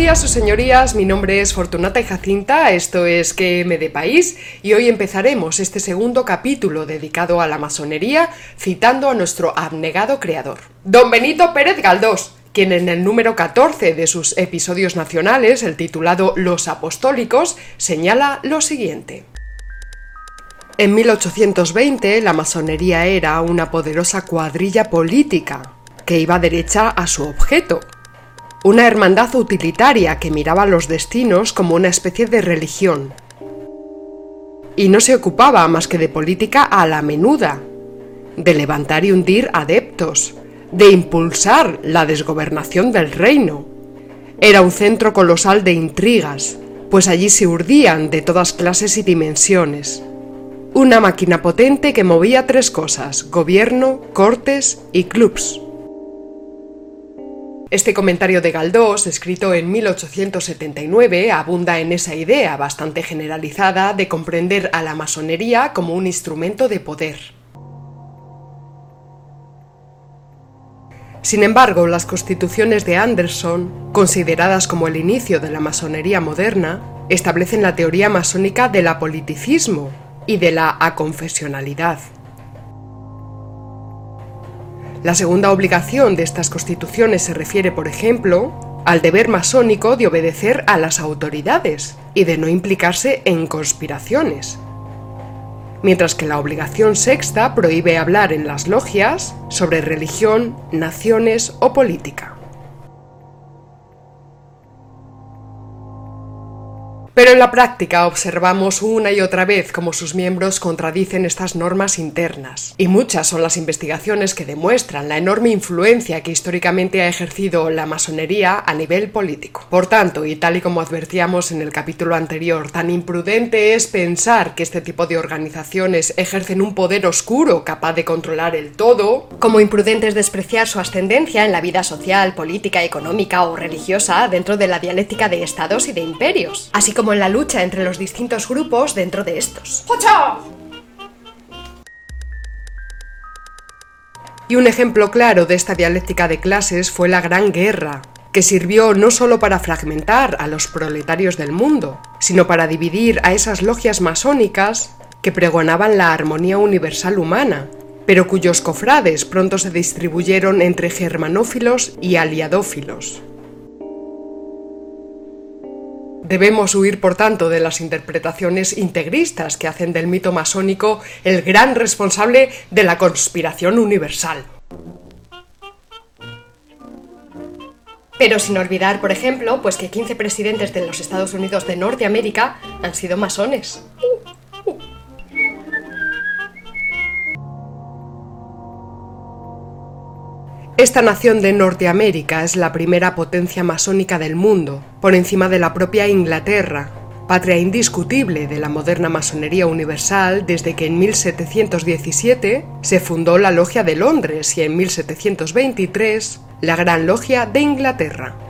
Días, sus señorías. Mi nombre es Fortunata y Jacinta. Esto es Que me de país y hoy empezaremos este segundo capítulo dedicado a la masonería citando a nuestro abnegado creador, Don Benito Pérez Galdós, quien en el número 14 de sus episodios nacionales, el titulado Los Apostólicos, señala lo siguiente. En 1820 la masonería era una poderosa cuadrilla política que iba derecha a su objeto, una hermandad utilitaria que miraba los destinos como una especie de religión. Y no se ocupaba más que de política a la menuda, de levantar y hundir adeptos, de impulsar la desgobernación del reino. Era un centro colosal de intrigas, pues allí se urdían de todas clases y dimensiones. Una máquina potente que movía tres cosas, gobierno, cortes y clubs. Este comentario de Galdós, escrito en 1879, abunda en esa idea bastante generalizada de comprender a la masonería como un instrumento de poder. Sin embargo, las constituciones de Anderson, consideradas como el inicio de la masonería moderna, establecen la teoría masónica del apoliticismo y de la aconfesionalidad. La segunda obligación de estas constituciones se refiere, por ejemplo, al deber masónico de obedecer a las autoridades y de no implicarse en conspiraciones. Mientras que la obligación sexta prohíbe hablar en las logias sobre religión, naciones o política. Pero en la práctica observamos una y otra vez cómo sus miembros contradicen estas normas internas, y muchas son las investigaciones que demuestran la enorme influencia que históricamente ha ejercido la masonería a nivel político. Por tanto, y tal y como advertíamos en el capítulo anterior, tan imprudente es pensar que este tipo de organizaciones ejercen un poder oscuro capaz de controlar el todo, como imprudente es despreciar su ascendencia en la vida social, política, económica o religiosa dentro de la dialéctica de estados y de imperios, así como en la lucha entre los distintos grupos dentro de estos. Y un ejemplo claro de esta dialéctica de clases fue la Gran Guerra, que sirvió no solo para fragmentar a los proletarios del mundo, sino para dividir a esas logias masónicas que pregonaban la armonía universal humana, pero cuyos cofrades pronto se distribuyeron entre germanófilos y aliadófilos. Debemos huir, por tanto, de las interpretaciones integristas que hacen del mito masónico el gran responsable de la conspiración universal. Pero sin olvidar, por ejemplo, pues que 15 presidentes de los Estados Unidos de Norteamérica han sido masones. Esta nación de Norteamérica es la primera potencia masónica del mundo, por encima de la propia Inglaterra, patria indiscutible de la moderna masonería universal desde que en 1717 se fundó la Logia de Londres y en 1723 la Gran Logia de Inglaterra.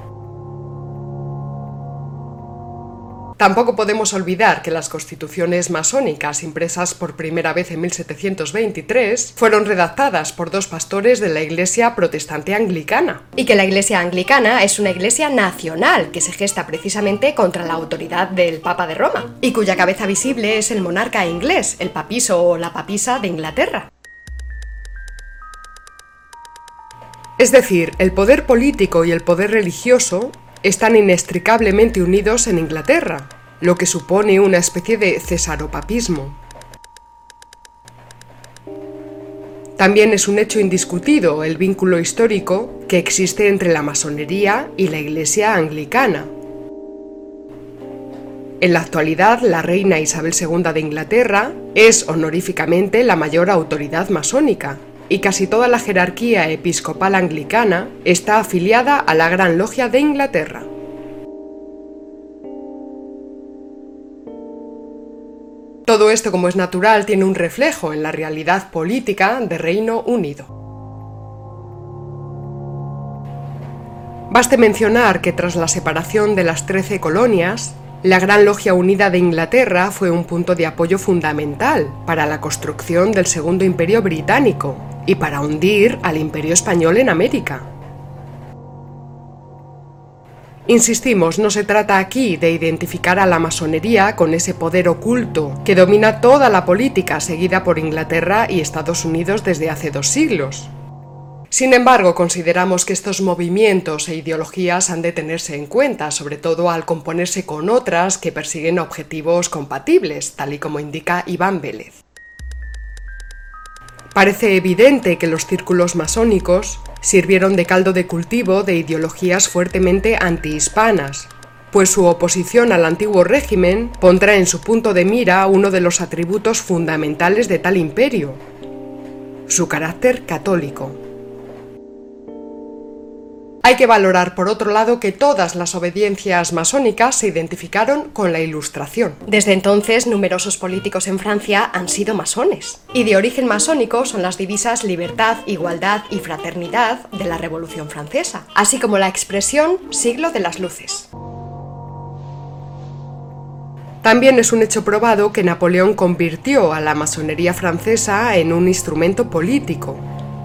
Tampoco podemos olvidar que las constituciones masónicas impresas por primera vez en 1723 fueron redactadas por dos pastores de la Iglesia protestante anglicana. Y que la Iglesia anglicana es una iglesia nacional que se gesta precisamente contra la autoridad del Papa de Roma y cuya cabeza visible es el monarca inglés, el papiso o la papisa de Inglaterra. Es decir, el poder político y el poder religioso están inextricablemente unidos en Inglaterra, lo que supone una especie de cesaropapismo. También es un hecho indiscutido el vínculo histórico que existe entre la masonería y la Iglesia anglicana. En la actualidad, la reina Isabel II de Inglaterra es honoríficamente la mayor autoridad masónica, y casi toda la jerarquía episcopal anglicana está afiliada a la Gran Logia de Inglaterra. Todo esto, como es natural, tiene un reflejo en la realidad política de Reino Unido. Baste mencionar que tras la separación de las Trece colonias, la Gran Logia Unida de Inglaterra fue un punto de apoyo fundamental para la construcción del Segundo Imperio Británico y para hundir al Imperio Español en América. Insistimos, no se trata aquí de identificar a la masonería con ese poder oculto que domina toda la política seguida por Inglaterra y Estados Unidos desde hace dos siglos. Sin embargo, consideramos que estos movimientos e ideologías han de tenerse en cuenta, sobre todo al componerse con otras que persiguen objetivos compatibles, tal y como indica Iván Vélez. Parece evidente que los círculos masónicos sirvieron de caldo de cultivo de ideologías fuertemente antihispanas, pues su oposición al antiguo régimen pondrá en su punto de mira uno de los atributos fundamentales de tal imperio, su carácter católico. Hay que valorar, por otro lado, que todas las obediencias masónicas se identificaron con la Ilustración. Desde entonces, numerosos políticos en Francia han sido masones. Y de origen masónico son las divisas libertad, igualdad y fraternidad de la Revolución Francesa, así como la expresión siglo de las luces. También es un hecho probado que Napoleón convirtió a la masonería francesa en un instrumento político,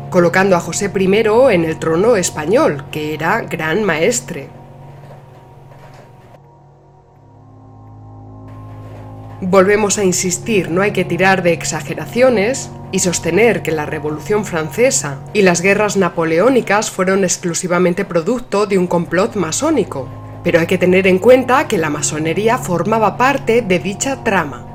colocando a José I en el trono español, que era gran maestre. Volvemos a insistir, no hay que tirar de exageraciones y sostener que la Revolución Francesa y las guerras napoleónicas fueron exclusivamente producto de un complot masónico, pero hay que tener en cuenta que la masonería formaba parte de dicha trama.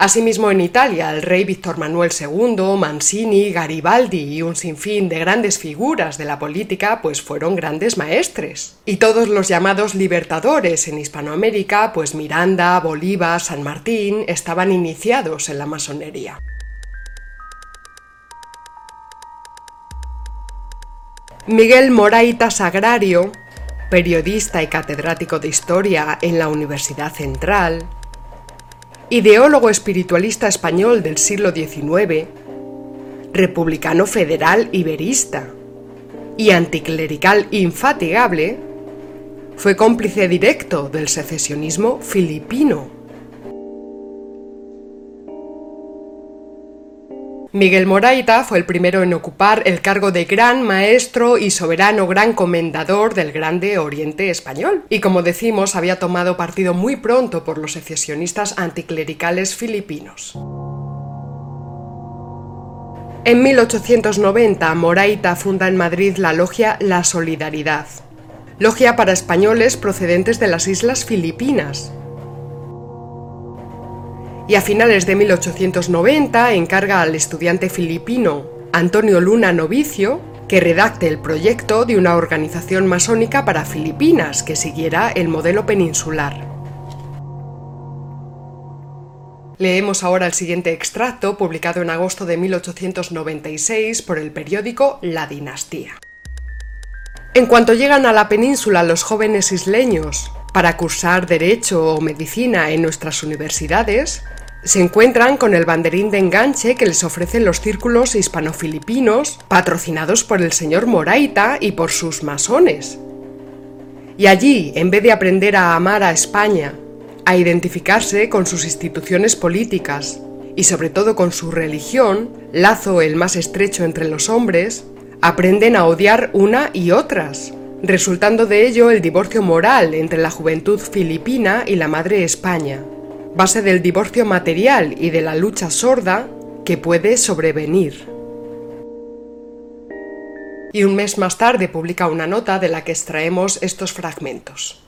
Asimismo, en Italia, el rey Víctor Manuel II, Mancini, Garibaldi y un sinfín de grandes figuras de la política, pues fueron grandes maestres. Y todos los llamados libertadores en Hispanoamérica, pues Miranda, Bolívar, San Martín, estaban iniciados en la masonería. Miguel Moraita Sagrario, periodista y catedrático de historia en la Universidad Central, ideólogo espiritualista español del siglo XIX, republicano federal iberista y anticlerical infatigable, fue cómplice directo del secesionismo filipino Miguel Moraita fue el primero en ocupar el cargo de gran maestro y soberano gran comendador del Grande Oriente Español, y como decimos había tomado partido muy pronto por los secesionistas anticlericales filipinos. En 1890, Moraita funda en Madrid la logia La Solidaridad, logia para españoles procedentes de las islas Filipinas, y a finales de 1890 encarga al estudiante filipino Antonio Luna Novicio que redacte el proyecto de una organización masónica para Filipinas que siguiera el modelo peninsular. Leemos ahora el siguiente extracto publicado en agosto de 1896 por el periódico La Dinastía. En cuanto llegan a la península los jóvenes isleños para cursar derecho o medicina en nuestras universidades, se encuentran con el banderín de enganche que les ofrecen los círculos hispano-filipinos, patrocinados por el señor Moraita y por sus masones. Y allí, en vez de aprender a amar a España, a identificarse con sus instituciones políticas y sobre todo con su religión, lazo el más estrecho entre los hombres, aprenden a odiar una y otras, resultando de ello el divorcio moral entre la juventud filipina y la madre España base del divorcio material y de la lucha sorda que puede sobrevenir. Y un mes más tarde publica una nota de la que extraemos estos fragmentos.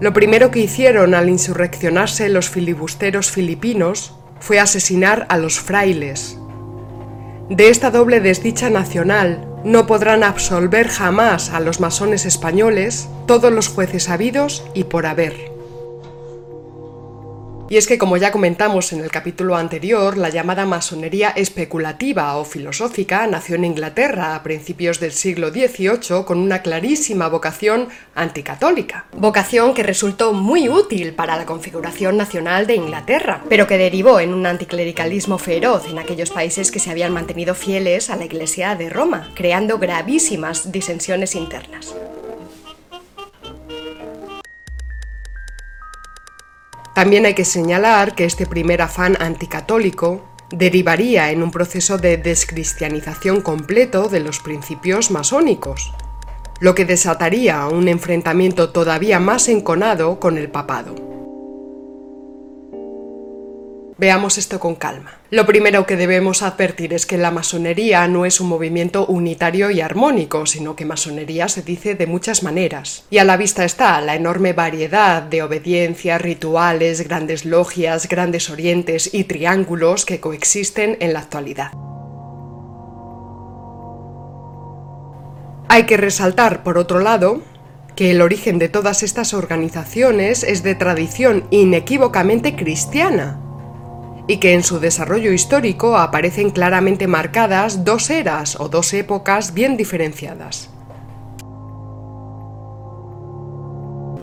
Lo primero que hicieron al insurreccionarse los filibusteros filipinos fue asesinar a los frailes. De esta doble desdicha nacional no podrán absolver jamás a los masones españoles todos los jueces habidos y por haber. Y es que, como ya comentamos en el capítulo anterior, la llamada masonería especulativa o filosófica nació en Inglaterra a principios del siglo XVIII con una clarísima vocación anticatólica. Vocación que resultó muy útil para la configuración nacional de Inglaterra, pero que derivó en un anticlericalismo feroz en aquellos países que se habían mantenido fieles a la Iglesia de Roma, creando gravísimas disensiones internas. También hay que señalar que este primer afán anticatólico derivaría en un proceso de descristianización completo de los principios masónicos, lo que desataría un enfrentamiento todavía más enconado con el papado. Veamos esto con calma. Lo primero que debemos advertir es que la masonería no es un movimiento unitario y armónico, sino que masonería se dice de muchas maneras. Y a la vista está la enorme variedad de obediencias, rituales, grandes logias, grandes orientes y triángulos que coexisten en la actualidad. Hay que resaltar, por otro lado, que el origen de todas estas organizaciones es de tradición inequívocamente cristiana, y que en su desarrollo histórico aparecen claramente marcadas dos eras o dos épocas bien diferenciadas.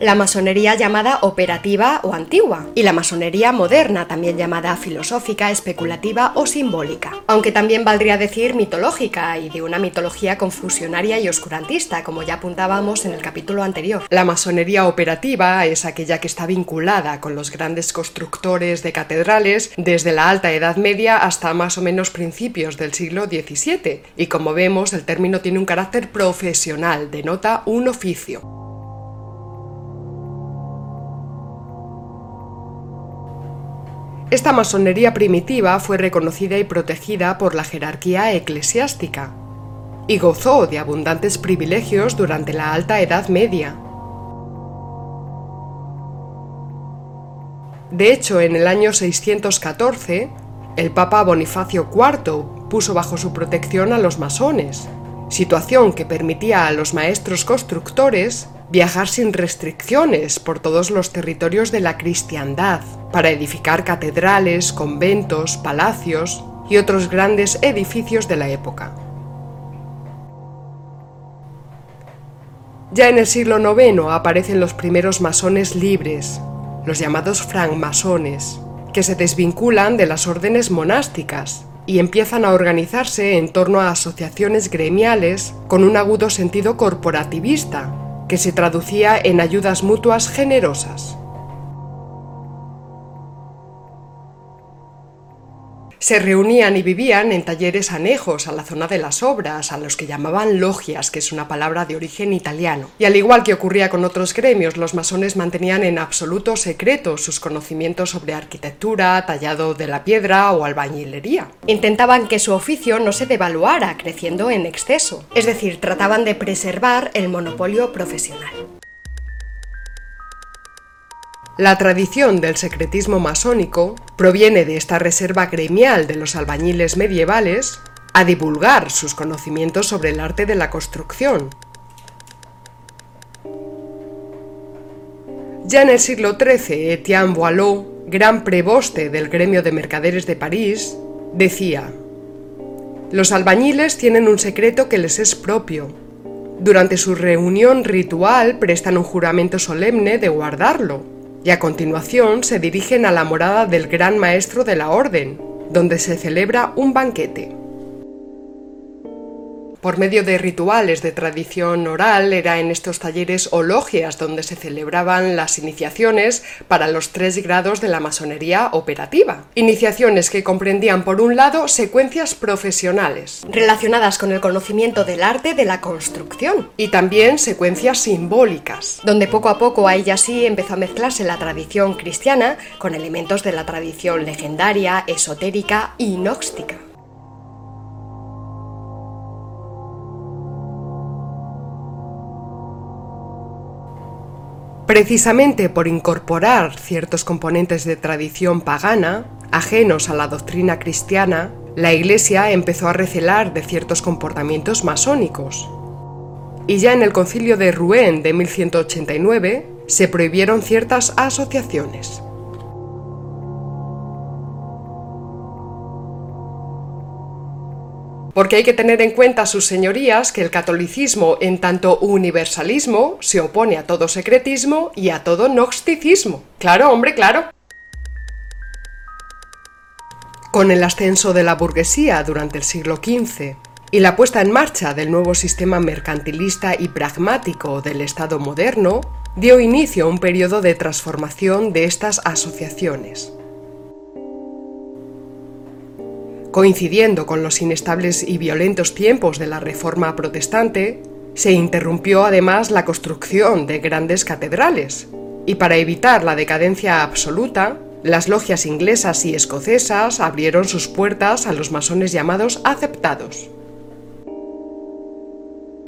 La masonería llamada operativa o antigua, y la masonería moderna, también llamada filosófica, especulativa o simbólica, aunque también valdría decir mitológica y de una mitología confusionaria y oscurantista, como ya apuntábamos en el capítulo anterior. La masonería operativa es aquella que está vinculada con los grandes constructores de catedrales desde la Alta Edad Media hasta más o menos principios del siglo XVII, y como vemos el término tiene un carácter profesional, denota un oficio. Esta masonería primitiva fue reconocida y protegida por la jerarquía eclesiástica y gozó de abundantes privilegios durante la Alta Edad Media. De hecho, en el año 614, el Papa Bonifacio IV puso bajo su protección a los masones, situación que permitía a los maestros constructores viajar sin restricciones por todos los territorios de la cristiandad, para edificar catedrales, conventos, palacios y otros grandes edificios de la época. Ya en el siglo IX aparecen los primeros masones libres, los llamados francmasones, que se desvinculan de las órdenes monásticas y empiezan a organizarse en torno a asociaciones gremiales con un agudo sentido corporativista, que se traducía en ayudas mutuas generosas. Se reunían y vivían en talleres anejos a la zona de las obras, a los que llamaban logias, que es una palabra de origen italiano. Y al igual que ocurría con otros gremios, los masones mantenían en absoluto secreto sus conocimientos sobre arquitectura, tallado de la piedra o albañilería. Intentaban que su oficio no se devaluara, creciendo en exceso, es decir, trataban de preservar el monopolio profesional. La tradición del secretismo masónico proviene de esta reserva gremial de los albañiles medievales a divulgar sus conocimientos sobre el arte de la construcción. Ya en el siglo XIII, Etienne Boileau, gran preboste del gremio de mercaderes de París, decía, Los albañiles tienen un secreto que les es propio. Durante su reunión ritual prestan un juramento solemne de guardarlo y a continuación se dirigen a la morada del Gran Maestro de la Orden, donde se celebra un banquete. Por medio de rituales de tradición oral era en estos talleres o logias donde se celebraban las iniciaciones para los tres grados de la masonería operativa. Iniciaciones que comprendían por un lado secuencias profesionales relacionadas con el conocimiento del arte de la construcción y también secuencias simbólicas, donde poco a poco ahí ya sí empezó a mezclarse la tradición cristiana con elementos de la tradición legendaria, esotérica y gnóstica. Precisamente por incorporar ciertos componentes de tradición pagana, ajenos a la doctrina cristiana, la Iglesia empezó a recelar de ciertos comportamientos masónicos. Y ya en el concilio de Rouen de 1189 se prohibieron ciertas asociaciones. Porque hay que tener en cuenta, sus señorías, que el catolicismo, en tanto universalismo, se opone a todo secretismo y a todo gnosticismo. Claro, hombre, claro. Con el ascenso de la burguesía durante el siglo XV y la puesta en marcha del nuevo sistema mercantilista y pragmático del Estado moderno, dio inicio a un periodo de transformación de estas asociaciones. Coincidiendo con los inestables y violentos tiempos de la Reforma protestante, Se interrumpió además la construcción de grandes catedrales, y para evitar la decadencia absoluta, las logias inglesas y escocesas abrieron sus puertas a los masones llamados aceptados.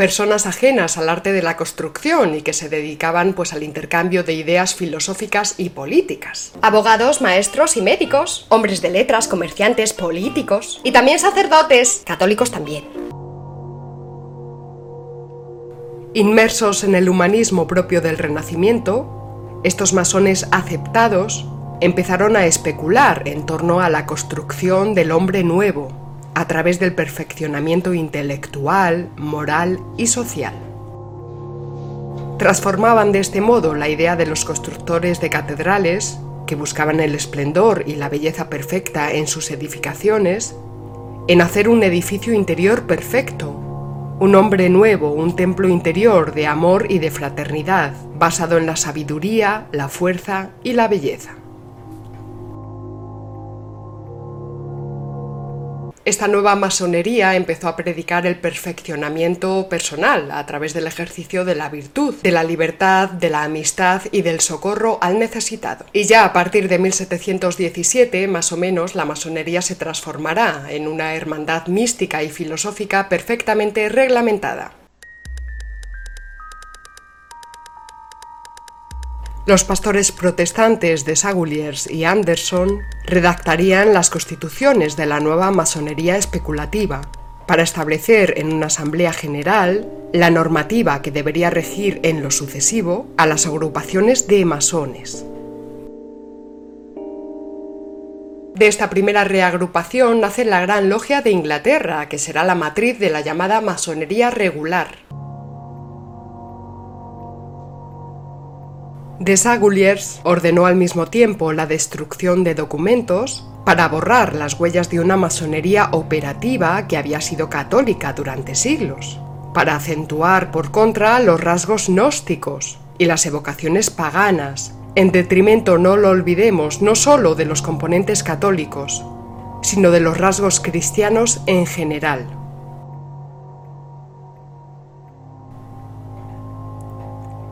Personas ajenas al arte de la construcción y que se dedicaban pues al intercambio de ideas filosóficas y políticas. Abogados, maestros y médicos, hombres de letras, comerciantes, políticos y también sacerdotes, católicos también. Inmersos en el humanismo propio del Renacimiento, estos masones aceptados empezaron a especular en torno a la construcción del hombre nuevo, a través del perfeccionamiento intelectual, moral y social. Transformaban de este modo la idea de los constructores de catedrales, que buscaban el esplendor y la belleza perfecta en sus edificaciones, en hacer un edificio interior perfecto, un hombre nuevo, un templo interior de amor y de fraternidad, basado en la sabiduría, la fuerza y la belleza. Esta nueva masonería empezó a predicar el perfeccionamiento personal a través del ejercicio de la virtud, de la libertad, de la amistad y del socorro al necesitado. Y ya a partir de 1717, más o menos, la masonería se transformará en una hermandad mística y filosófica perfectamente reglamentada. Los pastores protestantes de Saguliers y Anderson redactarían las constituciones de la nueva masonería especulativa para establecer en una asamblea general la normativa que debería regir en lo sucesivo a las agrupaciones de masones. De esta primera reagrupación nace la Gran Logia de Inglaterra, que será la matriz de la llamada masonería regular. Desaguliers ordenó al mismo tiempo la destrucción de documentos para borrar las huellas de una masonería operativa que había sido católica durante siglos, para acentuar por contra los rasgos gnósticos y las evocaciones paganas, en detrimento, no lo olvidemos, no solo de los componentes católicos, sino de los rasgos cristianos en general.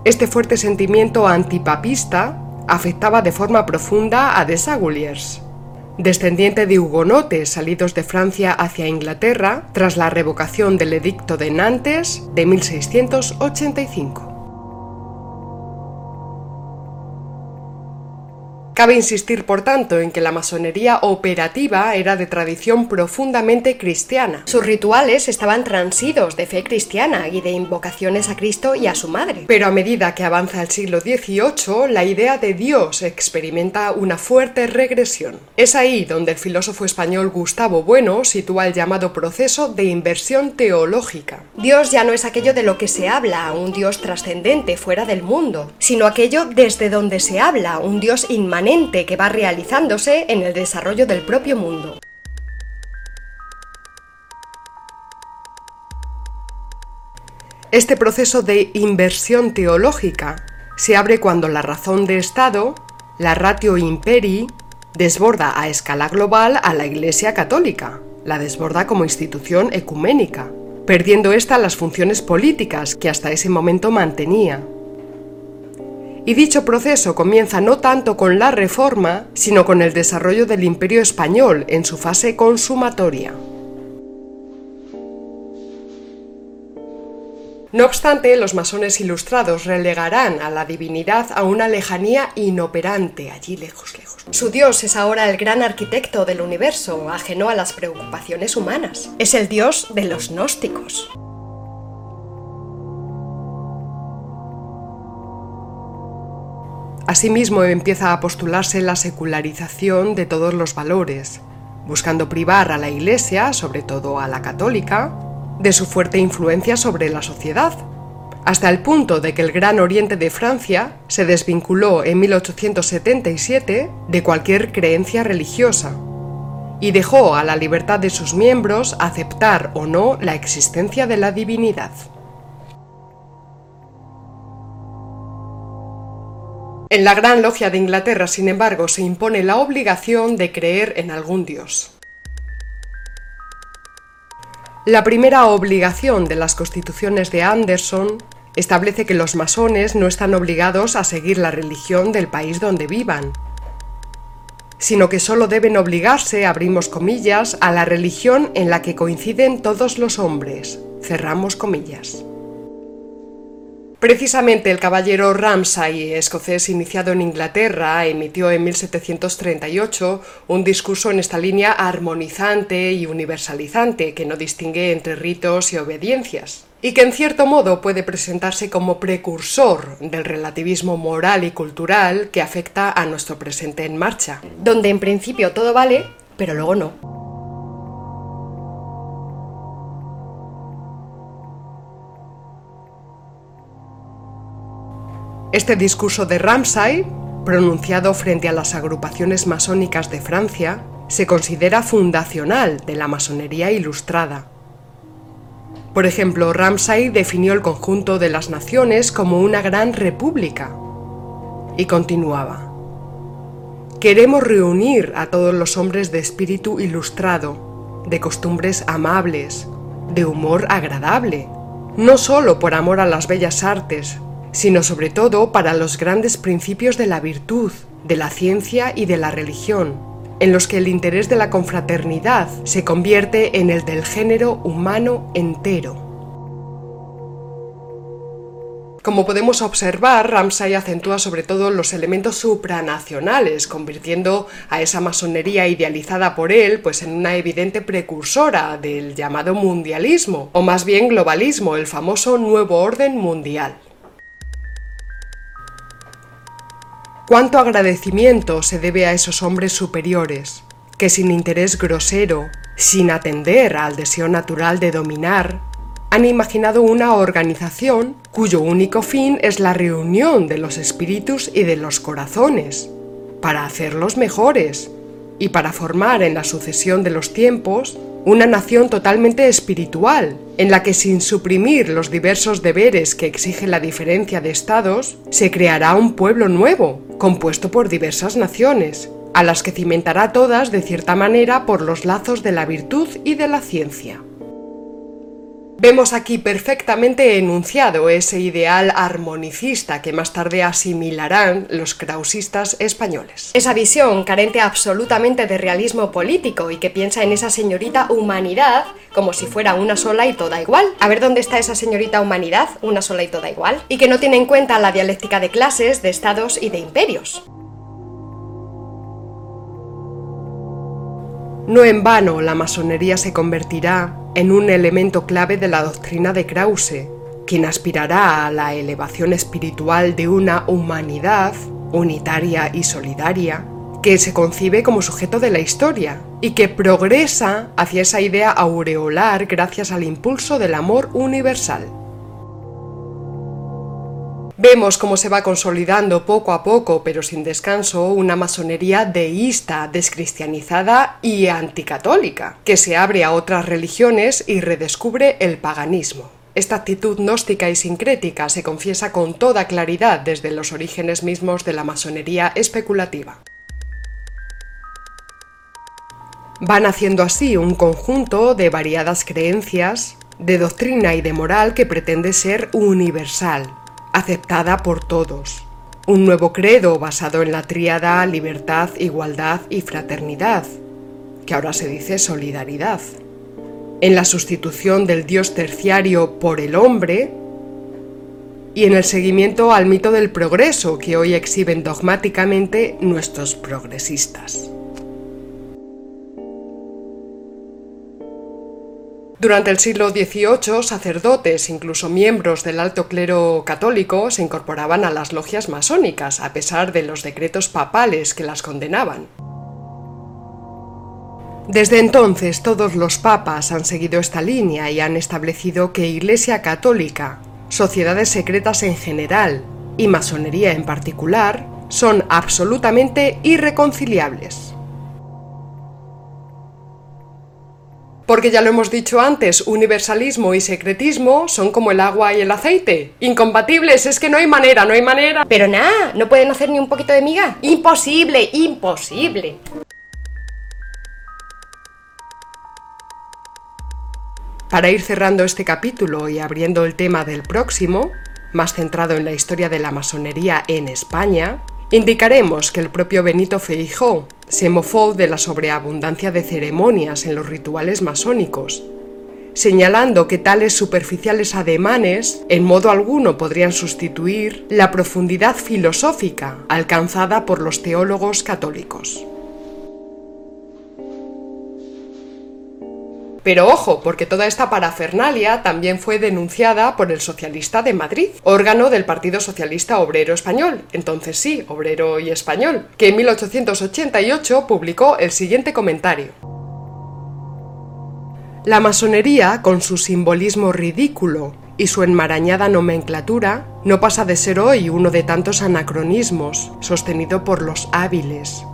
Este fuerte sentimiento antipapista afectaba de forma profunda a Desaguliers, descendiente de hugonotes salidos de Francia hacia Inglaterra tras la revocación del Edicto de Nantes de 1685. Cabe insistir, por tanto, en que la masonería operativa era de tradición profundamente cristiana. Sus rituales estaban transidos de fe cristiana y de invocaciones a Cristo y a su madre. Pero a medida que avanza el siglo XVIII, la idea de Dios experimenta una fuerte regresión. Es ahí donde el filósofo español Gustavo Bueno sitúa el llamado proceso de inversión teológica. Dios ya no es aquello de lo que se habla, un Dios trascendente fuera del mundo, sino aquello desde donde se habla, un Dios inmanente que va realizándose en el desarrollo del propio mundo. Este proceso de inversión teológica se abre cuando la razón de Estado, la ratio imperi, desborda a escala global a la Iglesia católica, la desborda como institución ecuménica, perdiendo ésta las funciones políticas que hasta ese momento mantenía y dicho proceso comienza no tanto con la reforma, sino con el desarrollo del imperio español en su fase consumatoria. No obstante, los masones ilustrados relegarán a la divinidad a una lejanía inoperante, allí lejos, lejos. Su dios es ahora el gran arquitecto del universo, ajeno a las preocupaciones humanas. Es el dios de los gnósticos. Asimismo empieza a postularse la secularización de todos los valores, buscando privar a la Iglesia, sobre todo a la católica, de su fuerte influencia sobre la sociedad, hasta el punto de que el Gran Oriente de Francia se desvinculó en 1877 de cualquier creencia religiosa y dejó a la libertad de sus miembros aceptar o no la existencia de la divinidad. En la Gran Logia de Inglaterra, sin embargo, se impone la obligación de creer en algún dios. La primera obligación de las constituciones de Anderson establece que los masones no están obligados a seguir la religión del país donde vivan, sino que solo deben obligarse, abrimos comillas, a la religión en la que coinciden todos los hombres, cerramos comillas. Precisamente el caballero Ramsay, escocés iniciado en Inglaterra, emitió en 1738 un discurso en esta línea armonizante y universalizante que no distingue entre ritos y obediencias, y que en cierto modo puede presentarse como precursor del relativismo moral y cultural que afecta a nuestro presente en marcha. Donde en principio todo vale, pero luego no. Este discurso de Ramsay, pronunciado frente a las agrupaciones masónicas de Francia, se considera fundacional de la masonería ilustrada. Por ejemplo, Ramsay definió el conjunto de las naciones como una gran república y continuaba. Queremos reunir a todos los hombres de espíritu ilustrado, de costumbres amables, de humor agradable, no solo por amor a las bellas artes, sino sobre todo para los grandes principios de la virtud, de la ciencia y de la religión, en los que el interés de la confraternidad se convierte en el del género humano entero. Como podemos observar, Ramsay acentúa sobre todo los elementos supranacionales, convirtiendo a esa masonería idealizada por él pues en una evidente precursora del llamado mundialismo, o más bien globalismo, el famoso nuevo orden mundial. Cuánto agradecimiento se debe a esos hombres superiores, que sin interés grosero, sin atender al deseo natural de dominar, han imaginado una organización cuyo único fin es la reunión de los espíritus y de los corazones, para hacerlos mejores y para formar en la sucesión de los tiempos una nación totalmente espiritual, en la que sin suprimir los diversos deberes que exige la diferencia de estados, se creará un pueblo nuevo, compuesto por diversas naciones, a las que cimentará todas de cierta manera por los lazos de la virtud y de la ciencia. Vemos aquí perfectamente enunciado ese ideal armonicista que más tarde asimilarán los krausistas españoles. Esa visión carente absolutamente de realismo político y que piensa en esa señorita humanidad como si fuera una sola y toda igual. A ver dónde está esa señorita humanidad, una sola y toda igual. Y que no tiene en cuenta la dialéctica de clases, de estados y de imperios. No en vano la masonería se convertirá en un elemento clave de la doctrina de Krause, quien aspirará a la elevación espiritual de una humanidad unitaria y solidaria, que se concibe como sujeto de la historia y que progresa hacia esa idea aureolar gracias al impulso del amor universal. Vemos cómo se va consolidando poco a poco, pero sin descanso, una masonería deísta, descristianizada y anticatólica, que se abre a otras religiones y redescubre el paganismo. Esta actitud gnóstica y sincrética se confiesa con toda claridad desde los orígenes mismos de la masonería especulativa. Van haciendo así un conjunto de variadas creencias, de doctrina y de moral que pretende ser universal, aceptada por todos. Un nuevo credo basado en la tríada libertad, igualdad y fraternidad, que ahora se dice solidaridad. En la sustitución del Dios terciario por el hombre y en el seguimiento al mito del progreso que hoy exhiben dogmáticamente nuestros progresistas. Durante el siglo XVIII, sacerdotes, incluso miembros del alto clero católico, se incorporaban a las logias masónicas, a pesar de los decretos papales que las condenaban. Desde entonces todos los papas han seguido esta línea y han establecido que Iglesia Católica, sociedades secretas en general y masonería en particular son absolutamente irreconciliables. Porque ya lo hemos dicho antes, universalismo y secretismo son como el agua y el aceite. Incompatibles, es que no hay manera, no hay manera. Pero nada, ¿no pueden hacer ni un poquito de miga? Imposible, imposible. Para ir cerrando este capítulo y abriendo el tema del próximo, más centrado en la historia de la masonería en España, indicaremos que el propio Benito Feijó se mofó de la sobreabundancia de ceremonias en los rituales masónicos, señalando que tales superficiales ademanes en modo alguno podrían sustituir la profundidad filosófica alcanzada por los teólogos católicos. Pero ojo, porque toda esta parafernalia también fue denunciada por el Socialista de Madrid, órgano del Partido Socialista Obrero Español, entonces sí, obrero y español, que en 1888 publicó el siguiente comentario. La masonería, con su simbolismo ridículo y su enmarañada nomenclatura, no pasa de ser hoy uno de tantos anacronismos, sostenido por los hábiles,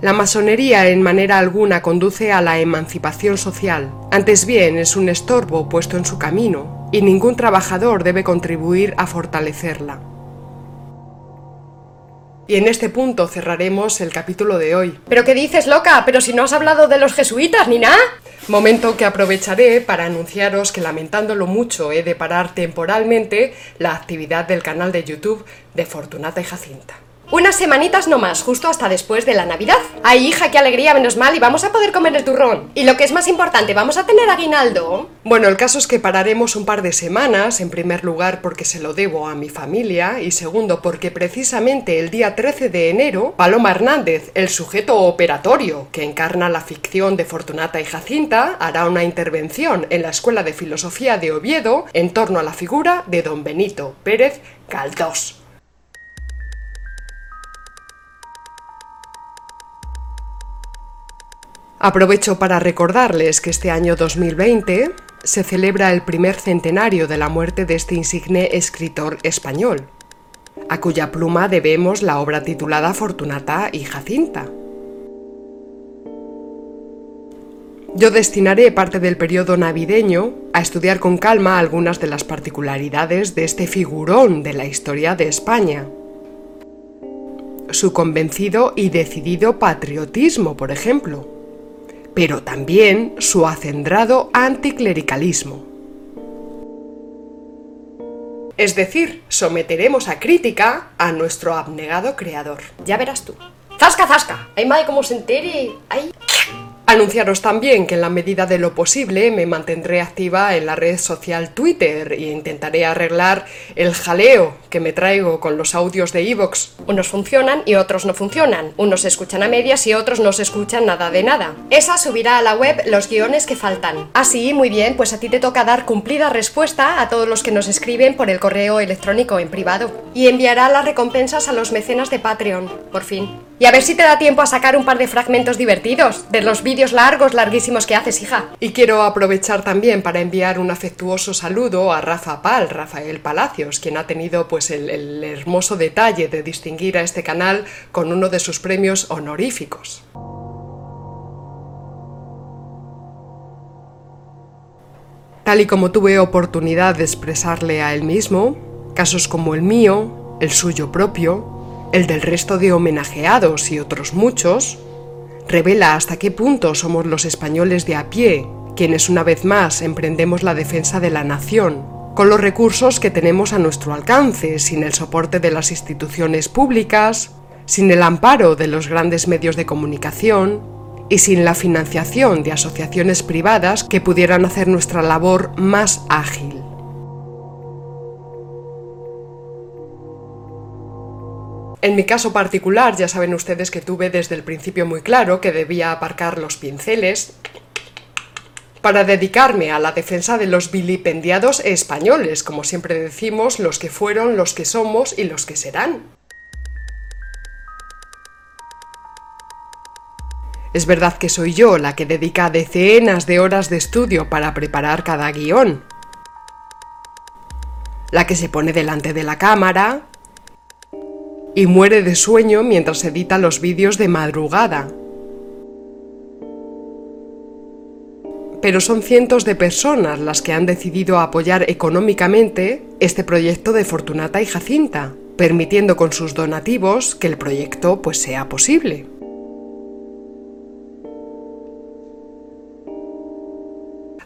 la masonería en manera alguna conduce a la emancipación social, antes bien es un estorbo puesto en su camino, y ningún trabajador debe contribuir a fortalecerla. Y en este punto cerraremos el capítulo de hoy. ¿Pero qué dices, loca? ¿Pero si no has hablado de los jesuitas ni nada? Momento que aprovecharé para anunciaros que lamentándolo mucho he de parar temporalmente la actividad del canal de YouTube de Fortunata y Jacinta. Unas semanitas no más, justo hasta después de la Navidad. Ay, hija, qué alegría, menos mal, y vamos a poder comer el turrón. Y lo que es más importante, ¿vamos a tener aguinaldo? Bueno, el caso es que pararemos un par de semanas, en primer lugar porque se lo debo a mi familia, y segundo porque precisamente el día 13 de enero, Paloma Hernández, el sujeto operatorio que encarna la ficción de Fortunata y Jacinta, hará una intervención en la Escuela de Filosofía de Oviedo en torno a la figura de don Benito Pérez Galdós. Aprovecho para recordarles que este año 2020 se celebra el primer centenario de la muerte de este insigne escritor español, a cuya pluma debemos la obra titulada Fortunata y Jacinta. Yo destinaré parte del periodo navideño a estudiar con calma algunas de las particularidades de este figurón de la historia de España. Su convencido y decidido patriotismo, por ejemplo pero también su acendrado anticlericalismo. Es decir, someteremos a crítica a nuestro abnegado creador. Ya verás tú. ¡Zasca, zasca! ¡Ay, madre, cómo se entere! ¡Ay! Anunciaros también que en la medida de lo posible me mantendré activa en la red social Twitter e intentaré arreglar el jaleo que me traigo con los audios de Evox. Unos funcionan y otros no funcionan. Unos se escuchan a medias y otros no se escuchan nada de nada. Esa subirá a la web los guiones que faltan. Así, muy bien, pues a ti te toca dar cumplida respuesta a todos los que nos escriben por el correo electrónico en privado. Y enviará las recompensas a los mecenas de Patreon, por fin. Y a ver si te da tiempo a sacar un par de fragmentos divertidos de los vídeos largos, larguísimos que haces, hija. Y quiero aprovechar también para enviar un afectuoso saludo a Rafa Pal, Rafael Palacios, quien ha tenido pues el, el hermoso detalle de distinguir a este canal con uno de sus premios honoríficos. Tal y como tuve oportunidad de expresarle a él mismo, casos como el mío, el suyo propio, el del resto de homenajeados y otros muchos, revela hasta qué punto somos los españoles de a pie quienes una vez más emprendemos la defensa de la nación, con los recursos que tenemos a nuestro alcance, sin el soporte de las instituciones públicas, sin el amparo de los grandes medios de comunicación y sin la financiación de asociaciones privadas que pudieran hacer nuestra labor más ágil. En mi caso particular, ya saben ustedes que tuve desde el principio muy claro que debía aparcar los pinceles para dedicarme a la defensa de los vilipendiados españoles, como siempre decimos, los que fueron, los que somos y los que serán. Es verdad que soy yo la que dedica decenas de horas de estudio para preparar cada guion, la que se pone delante de la cámara, y muere de sueño mientras edita los vídeos de madrugada. Pero son cientos de personas las que han decidido apoyar económicamente este proyecto de Fortunata y Jacinta, permitiendo con sus donativos que el proyecto pues sea posible.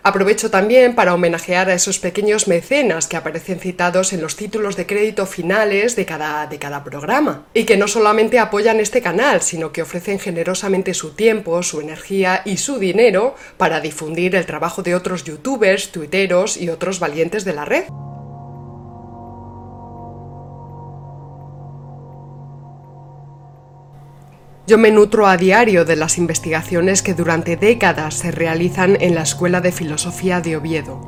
Aprovecho también para homenajear a esos pequeños mecenas que aparecen citados en los títulos de crédito finales de cada, de cada programa, y que no solamente apoyan este canal, sino que ofrecen generosamente su tiempo, su energía y su dinero para difundir el trabajo de otros youtubers, tuiteros y otros valientes de la red. Yo me nutro a diario de las investigaciones que durante décadas se realizan en la Escuela de Filosofía de Oviedo.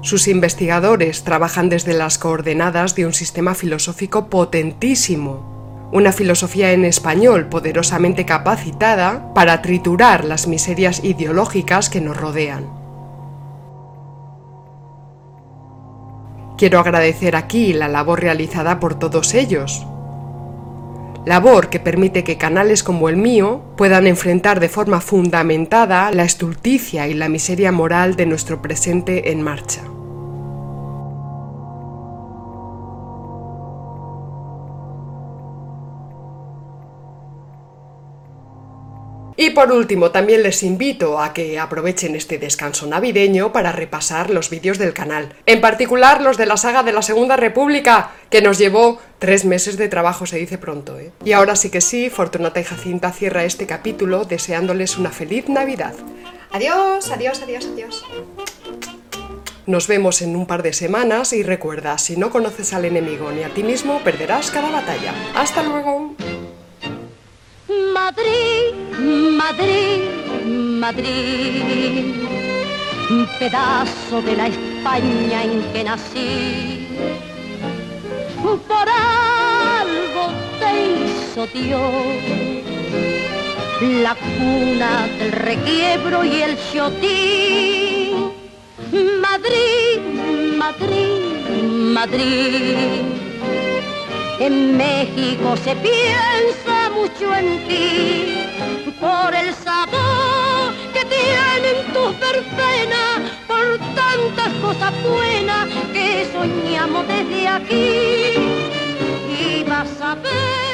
Sus investigadores trabajan desde las coordenadas de un sistema filosófico potentísimo, una filosofía en español poderosamente capacitada para triturar las miserias ideológicas que nos rodean. Quiero agradecer aquí la labor realizada por todos ellos, labor que permite que canales como el mío puedan enfrentar de forma fundamentada la estulticia y la miseria moral de nuestro presente en marcha. Y por último, también les invito a que aprovechen este descanso navideño para repasar los vídeos del canal, en particular los de la saga de la Segunda República, que nos llevó tres meses de trabajo, se dice pronto. ¿eh? Y ahora sí que sí, Fortunata y Jacinta cierra este capítulo deseándoles una feliz Navidad. Adiós, adiós, adiós, adiós. Nos vemos en un par de semanas y recuerda, si no conoces al enemigo ni a ti mismo, perderás cada batalla. ¡Hasta luego! Madrid, Madrid, Madrid, un pedazo de la España en que nací. Por algo te hizo Dios la cuna del requiebro y el chotín. Madrid, Madrid, Madrid. En México se piensa mucho en ti por el sabor que tienen tus verbenas, por tantas cosas buenas que soñamos desde aquí. Y vas a ver.